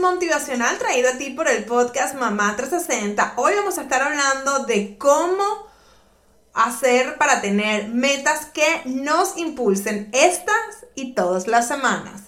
motivacional traído a ti por el podcast Mamá 360. Hoy vamos a estar hablando de cómo hacer para tener metas que nos impulsen estas y todas las semanas.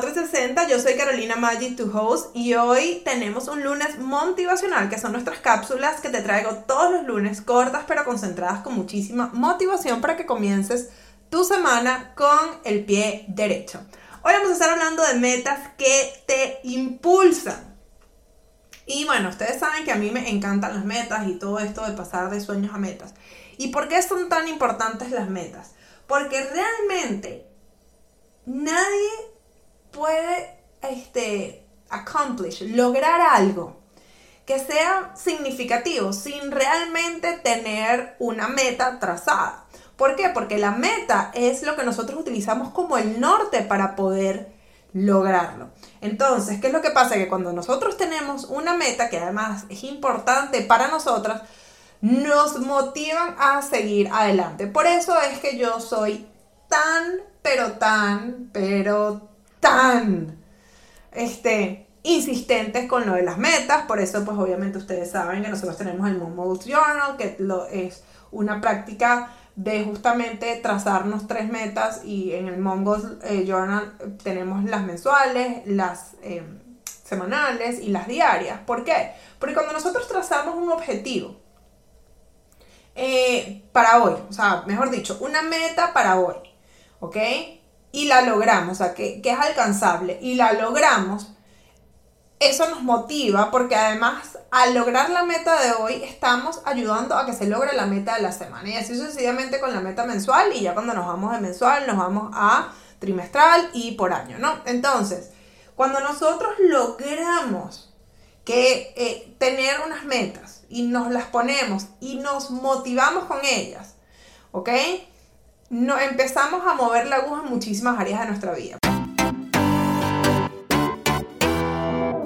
460, yo soy Carolina Maggi, tu host, y hoy tenemos un lunes motivacional, que son nuestras cápsulas que te traigo todos los lunes, cortas pero concentradas con muchísima motivación para que comiences tu semana con el pie derecho. Hoy vamos a estar hablando de metas que te impulsan. Y bueno, ustedes saben que a mí me encantan las metas y todo esto de pasar de sueños a metas. ¿Y por qué son tan importantes las metas? Porque realmente nadie puede este, accomplish, lograr algo que sea significativo sin realmente tener una meta trazada. ¿Por qué? Porque la meta es lo que nosotros utilizamos como el norte para poder lograrlo. Entonces, ¿qué es lo que pasa? Que cuando nosotros tenemos una meta que además es importante para nosotras, nos motivan a seguir adelante. Por eso es que yo soy tan pero tan, pero tan, este, insistentes con lo de las metas. Por eso, pues obviamente ustedes saben que nosotros tenemos el Moon Journal, que lo, es una práctica de justamente trazarnos tres metas y en el Mongols eh, Journal tenemos las mensuales, las eh, semanales y las diarias. ¿Por qué? Porque cuando nosotros trazamos un objetivo eh, para hoy, o sea, mejor dicho, una meta para hoy, ¿ok? Y la logramos, o sea, que, es alcanzable, y la logramos, eso nos motiva porque además al lograr la meta de hoy estamos ayudando a que se logre la meta de la semana y así sucesivamente con la meta mensual y ya cuando nos vamos de mensual nos vamos a trimestral y por año, ¿no? Entonces, cuando nosotros logramos que eh, tener unas metas y nos las ponemos y nos motivamos con ellas, ¿ok? No, empezamos a mover la aguja en muchísimas áreas de nuestra vida.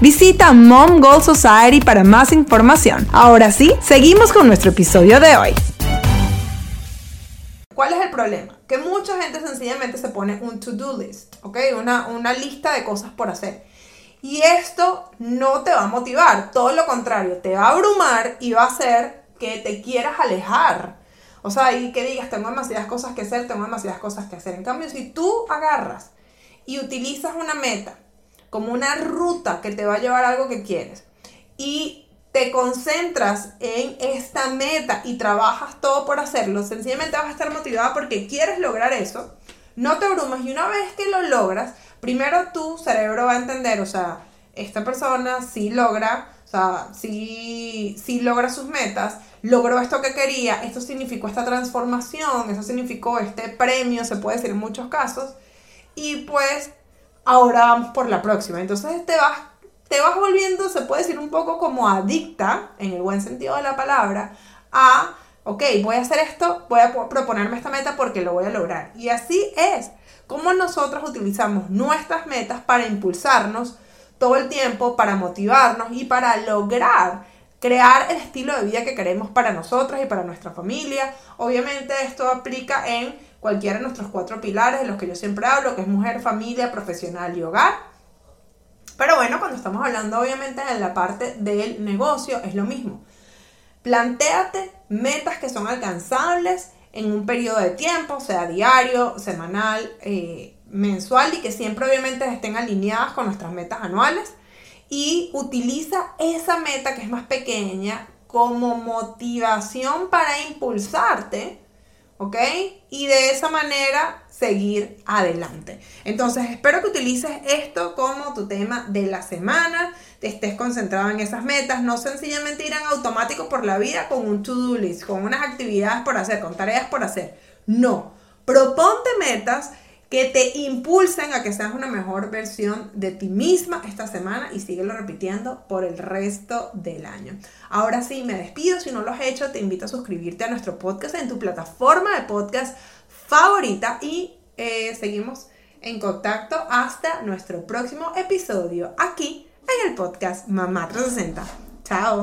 Visita Mom Goal Society para más información. Ahora sí, seguimos con nuestro episodio de hoy. ¿Cuál es el problema? Que mucha gente sencillamente se pone un to-do list, ¿ok? Una, una lista de cosas por hacer. Y esto no te va a motivar, todo lo contrario, te va a abrumar y va a hacer que te quieras alejar. O sea, y que digas, tengo demasiadas cosas que hacer, tengo demasiadas cosas que hacer. En cambio, si tú agarras y utilizas una meta como una ruta que te va a llevar a algo que quieres. Y te concentras en esta meta y trabajas todo por hacerlo, sencillamente vas a estar motivada porque quieres lograr eso, no te abrumas y una vez que lo logras, primero tu cerebro va a entender, o sea, esta persona sí logra, o sea, sí, sí logra sus metas, logró esto que quería, esto significó esta transformación, eso significó este premio, se puede decir en muchos casos, y pues ahora vamos por la próxima. Entonces te vas, te vas volviendo, se puede decir un poco como adicta, en el buen sentido de la palabra, a ok, voy a hacer esto, voy a proponerme esta meta porque lo voy a lograr. Y así es como nosotros utilizamos nuestras metas para impulsarnos todo el tiempo, para motivarnos y para lograr crear el estilo de vida que queremos para nosotros y para nuestra familia. Obviamente esto aplica en cualquiera de nuestros cuatro pilares de los que yo siempre hablo, que es mujer, familia, profesional y hogar. Pero bueno, cuando estamos hablando obviamente en la parte del negocio es lo mismo. Plantéate metas que son alcanzables en un periodo de tiempo, sea diario, semanal, eh, mensual y que siempre obviamente estén alineadas con nuestras metas anuales. Y utiliza esa meta que es más pequeña como motivación para impulsarte ¿ok? Y de esa manera seguir adelante. Entonces, espero que utilices esto como tu tema de la semana, te estés concentrado en esas metas, no sencillamente ir en automático por la vida con un to-do list, con unas actividades por hacer, con tareas por hacer. No, proponte metas que te impulsen a que seas una mejor versión de ti misma esta semana y síguelo repitiendo por el resto del año. Ahora sí, me despido. Si no lo has hecho, te invito a suscribirte a nuestro podcast en tu plataforma de podcast favorita y eh, seguimos en contacto hasta nuestro próximo episodio aquí en el podcast Mamá 360. Chao.